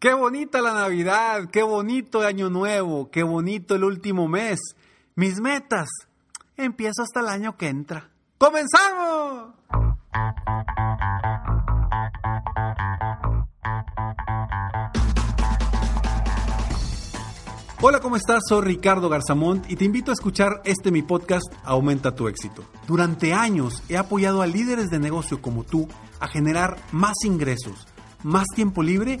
Qué bonita la Navidad, qué bonito el Año Nuevo, qué bonito el último mes. Mis metas. Empiezo hasta el año que entra. ¡Comenzamos! Hola, ¿cómo estás? Soy Ricardo Garzamont y te invito a escuchar este mi podcast Aumenta tu éxito. Durante años he apoyado a líderes de negocio como tú a generar más ingresos, más tiempo libre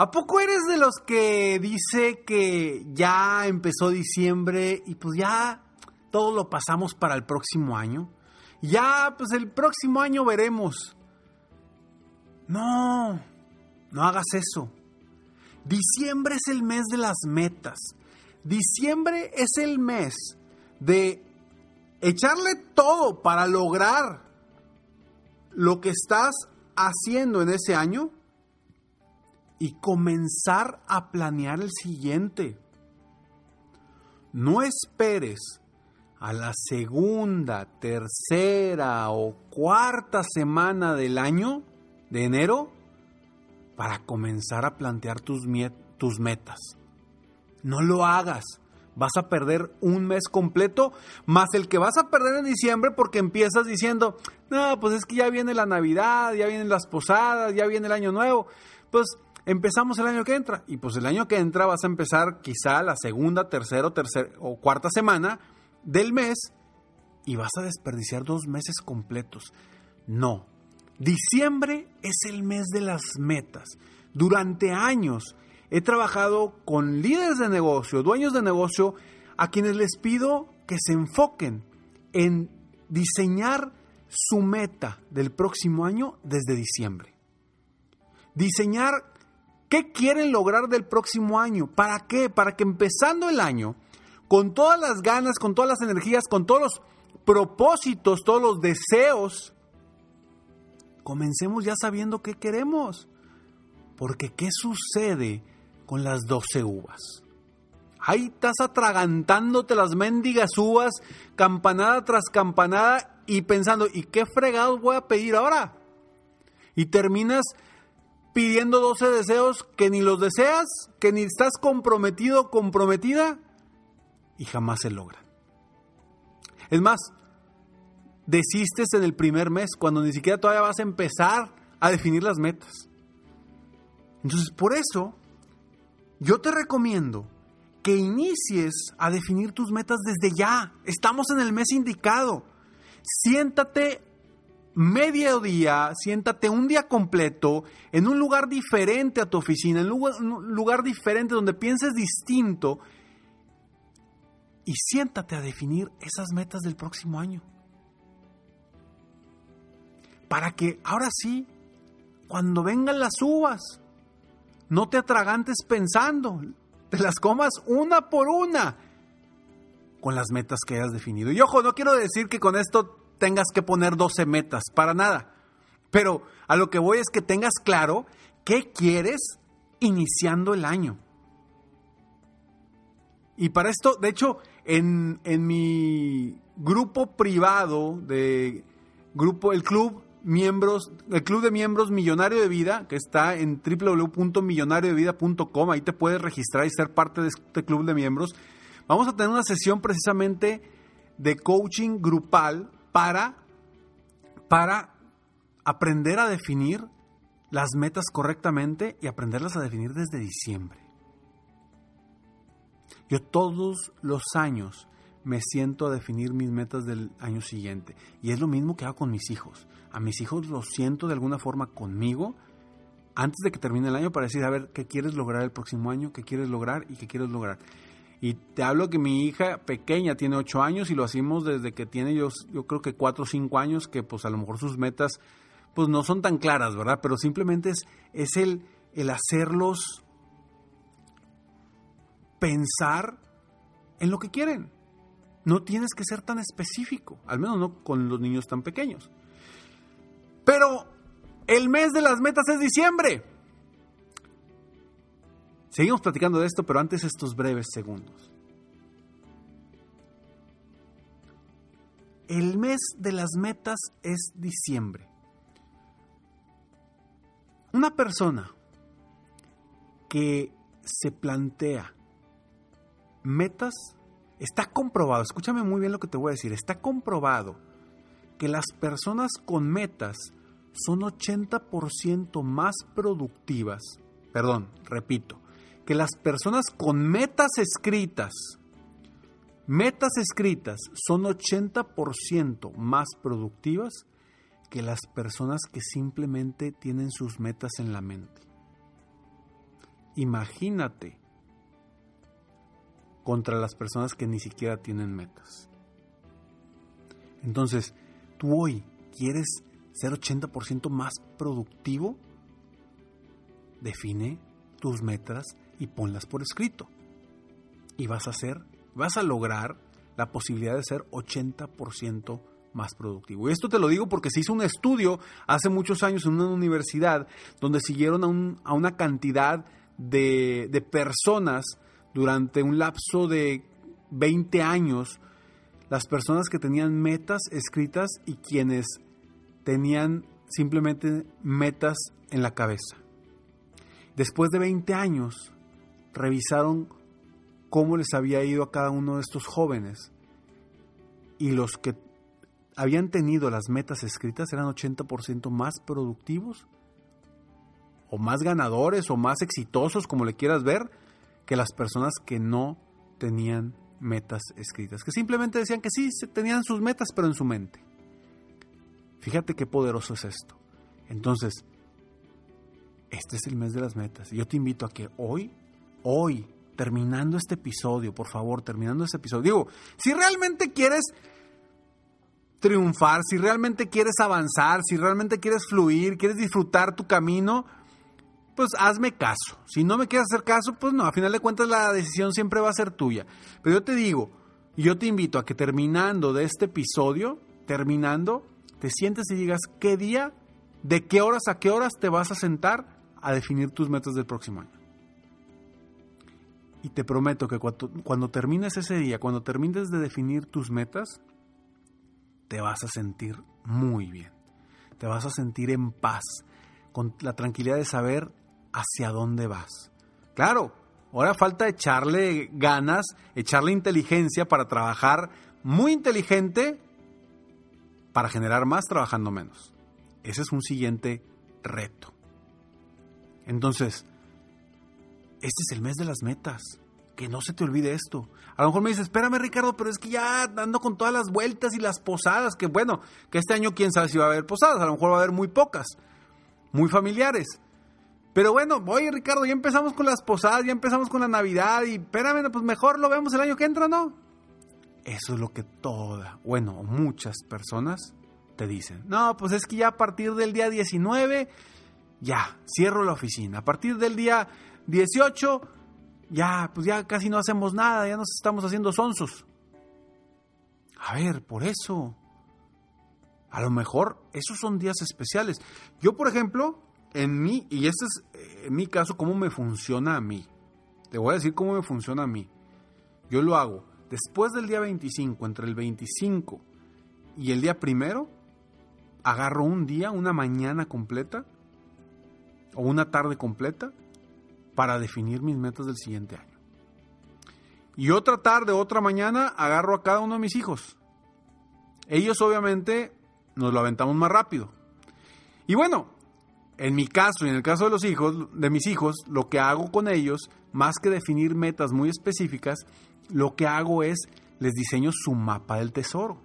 ¿A poco eres de los que dice que ya empezó diciembre y pues ya todo lo pasamos para el próximo año? Ya, pues el próximo año veremos. No, no hagas eso. Diciembre es el mes de las metas. Diciembre es el mes de echarle todo para lograr lo que estás haciendo en ese año y comenzar a planear el siguiente. No esperes a la segunda, tercera o cuarta semana del año de enero para comenzar a plantear tus, metas. No lo hagas. Vas a perder un mes completo más el que vas a perder en diciembre porque empiezas diciendo, no, pues es que ya viene la Navidad, ya vienen las posadas, ya viene el Año Nuevo. Pues empezamos el año que entra. Y pues el año que entra vas a empezar quizá la segunda, tercera tercer, o cuarta semana del mes y vas a desperdiciar dos meses completos. No. Diciembre es el mes de las metas. Durante años he trabajado con líderes de negocio, dueños de negocio, a quienes les pido que se enfoquen en diseñar su meta del próximo año desde diciembre. Diseñar ¿Qué quieren lograr del próximo año? ¿Para qué? Para que empezando el año, con todas las ganas, con todas las energías, con todos los propósitos, todos los deseos, comencemos ya sabiendo qué queremos. Porque ¿qué sucede con las 12 uvas? Ahí estás atragantándote las mendigas uvas, campanada tras campanada, y pensando, ¿y qué fregados voy a pedir ahora? Y terminas pidiendo 12 deseos que ni los deseas, que ni estás comprometido, comprometida, y jamás se logran. Es más, desistes en el primer mes cuando ni siquiera todavía vas a empezar a definir las metas. Entonces, por eso, yo te recomiendo que inicies a definir tus metas desde ya. Estamos en el mes indicado. Siéntate mediodía, siéntate un día completo en un lugar diferente a tu oficina, en un lugar, diferente donde pienses distinto y siéntate a definir esas metas del próximo año. Para que ahora sí, cuando vengan las uvas, no te atragantes pensando, te las comas una por una con las metas que hayas definido. Y ojo, no quiero decir que con esto tengas que poner 12 metas, para nada. Pero a lo que voy es que tengas claro qué quieres iniciando el año. Y para esto, de hecho, en, en mi grupo privado de grupo, el club miembros, el club de miembros Millonario de Vida, que está en www.millonariodevida.com, ahí te puedes registrar y ser parte de este club de miembros. Vamos a tener una sesión precisamente de coaching grupal para, para aprender a definir las metas correctamente y aprenderlas a definir desde diciembre. Yo todos los años me siento a definir mis metas del año siguiente. Y es lo mismo que hago con mis hijos. A mis hijos los siento de alguna forma conmigo antes de que termine el año para decir, a ver, ¿qué quieres lograr el próximo año? ¿Qué quieres lograr? ¿Y qué quieres lograr? Y te hablo que mi hija pequeña tiene 8 años y lo hacemos desde que tiene yo, creo que 4 o 5 años, que pues a lo mejor sus metas pues no son tan claras, ¿verdad? Pero simplemente es, es el, el hacerlos pensar en lo que quieren. No tienes que ser tan específico, al menos no con los niños tan pequeños. Pero el mes de las metas es diciembre. Seguimos platicando de esto, pero antes estos breves segundos. El mes de las metas es diciembre. Una persona que se plantea metas, está comprobado, escúchame muy bien lo que te voy a decir, está comprobado que las personas con metas son 80% más productivas, perdón, repito, que las personas con metas escritas, metas escritas son 80% más productivas que las personas que simplemente tienen sus metas en la mente. Imagínate contra las personas que ni siquiera tienen metas. Entonces, tú hoy quieres ser 80% más productivo, define tus metas y ponlas por escrito. Y vas a ser, vas a lograr la posibilidad de ser 80% más productivo. Y esto te lo digo porque se hizo un estudio hace muchos años en una universidad donde siguieron a, un, a una cantidad de, de personas durante un lapso de 20 años, las personas que tenían metas escritas y quienes tenían simplemente metas en la cabeza. Después de 20 años, revisaron cómo les había ido a cada uno de estos jóvenes y los que habían tenido las metas escritas eran 80% más productivos o más ganadores o más exitosos, como le quieras ver, que las personas que no tenían metas escritas, que simplemente decían que sí, tenían sus metas, pero en su mente. Fíjate qué poderoso es esto. Entonces, este es el mes de las metas. Yo te invito a que hoy, hoy, terminando este episodio, por favor, terminando este episodio, digo, si realmente quieres triunfar, si realmente quieres avanzar, si realmente quieres fluir, quieres disfrutar tu camino, pues hazme caso. Si no me quieres hacer caso, pues no, a final de cuentas la decisión siempre va a ser tuya. Pero yo te digo, yo te invito a que terminando de este episodio, terminando, te sientes y digas qué día, de qué horas a qué horas te vas a sentar a definir tus metas del próximo año. Y te prometo que cuando, termines ese día, cuando termines de definir tus metas, te vas a sentir muy bien. Te vas a sentir en paz, con la tranquilidad de saber hacia dónde vas. Claro, ahora falta echarle ganas, echarle inteligencia para trabajar muy inteligente para generar más trabajando menos. Ese es un siguiente reto. Entonces, este es el mes de las metas que no se te olvide esto. A lo mejor me dices, espérame Ricardo, pero es que ya ando con todas las vueltas y las posadas, que bueno, que este año quién sabe si va a haber posadas, a lo mejor va a haber muy pocas, muy familiares. Pero bueno, oye Ricardo, ya empezamos con las posadas, ya empezamos con la Navidad y espérame, pues mejor lo vemos el año que entra, ¿no? Eso es lo que toda, bueno, muchas personas te dicen. No, pues es que ya a partir del día 19, ya, cierro la oficina. A partir del día 18, ya, pues ya casi no hacemos nada, ya nos estamos haciendo sonsos. A ver, por eso. A lo mejor esos son días especiales. Yo, por ejemplo, en mí, y este es eh, en mi caso, cómo me funciona a mí. Te voy a decir cómo me funciona a mí. Yo lo hago después del día 25, entre el 25 y el día primero, agarro un día, una mañana completa o una tarde completa para definir mis metas del siguiente año. Y otra tarde, otra mañana, agarro a cada uno de mis hijos. Ellos obviamente nos lo aventamos más rápido. Y bueno, en mi caso y en el caso de los hijos, de mis hijos, lo que hago con ellos, más que definir metas muy específicas, lo que hago es les diseño su mapa del tesoro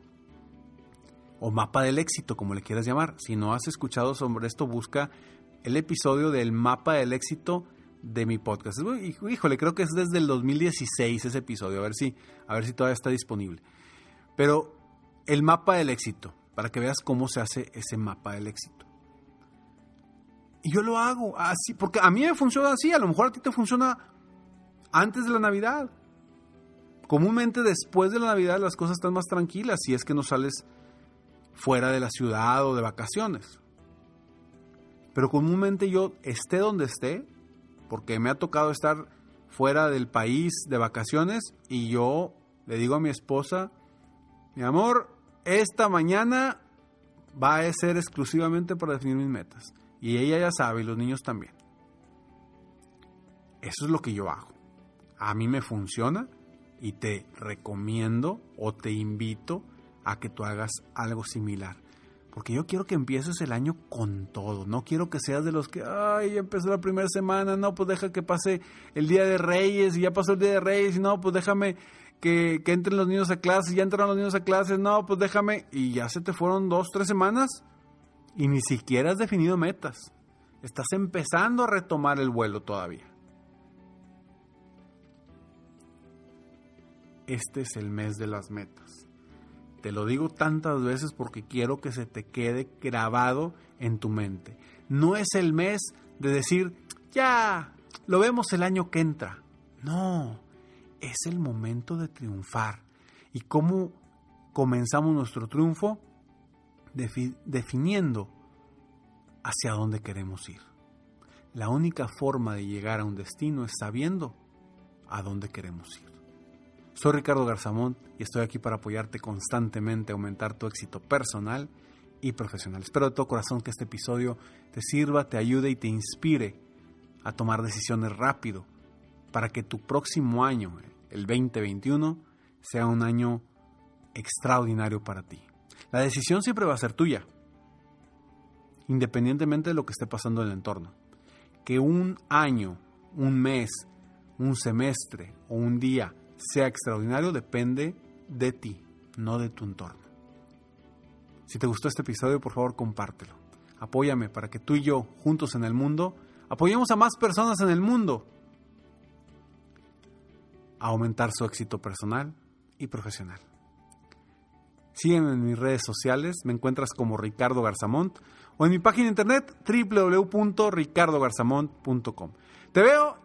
o mapa del éxito, como le quieras llamar. Si no has escuchado sobre esto, busca el episodio del mapa del éxito de mi podcast. Híjole, creo que es desde el 2016 ese episodio, a ver si, a ver si todavía está disponible. Pero el mapa del éxito, para que veas cómo se hace ese mapa del éxito. Y yo lo hago así, porque a mí me funciona así, a lo mejor a ti te funciona antes de la Navidad. Comúnmente después de la Navidad las cosas están más tranquilas si es que no sales fuera de la ciudad o de vacaciones. Pero comúnmente yo esté donde esté, porque me ha tocado estar fuera del país de vacaciones y yo le digo a mi esposa, mi amor, esta mañana va a ser exclusivamente para definir mis metas. Y ella ya sabe, y los niños también. Eso es lo que yo hago. A mí me funciona y te recomiendo o te invito a que tú hagas algo similar. Porque yo quiero que empieces el año con todo. No quiero que seas de los que, ay, ya empezó la primera semana, no, pues deja que pase el Día de Reyes y ya pasó el Día de Reyes y no, pues déjame que, que entren los niños a clases, ya entraron los niños a clases, no, pues déjame. Y ya se te fueron dos, tres semanas y ni siquiera has definido metas. Estás empezando a retomar el vuelo todavía. Este es el mes de las metas. Te lo digo tantas veces porque quiero que se te quede grabado en tu mente. No es el mes de decir, ya, lo vemos el año que entra. No, es el momento de triunfar. ¿Y cómo comenzamos nuestro triunfo? definiendo hacia dónde queremos ir. La única forma de llegar a un destino es sabiendo a dónde queremos ir. Soy Ricardo Garzamont y estoy aquí para apoyarte constantemente a aumentar tu éxito personal y profesional. Espero de todo corazón que este episodio te sirva, te ayude y te inspire a tomar decisiones rápido para que tu próximo año, el 2021, sea un año extraordinario para ti. La decisión siempre va a ser tuya, independientemente de lo que esté pasando en el entorno. Que un año, un mes, un semestre o un día sea extraordinario depende de ti, no de tu entorno. Si te gustó este episodio, por favor compártelo. Apóyame para que tú y yo, juntos en el mundo, apoyemos a más personas en el mundo a aumentar su éxito personal y profesional. Sígueme en mis redes sociales, me encuentras como Ricardo Garzamont o en mi página internet www.ricardogarzamont.com. Te veo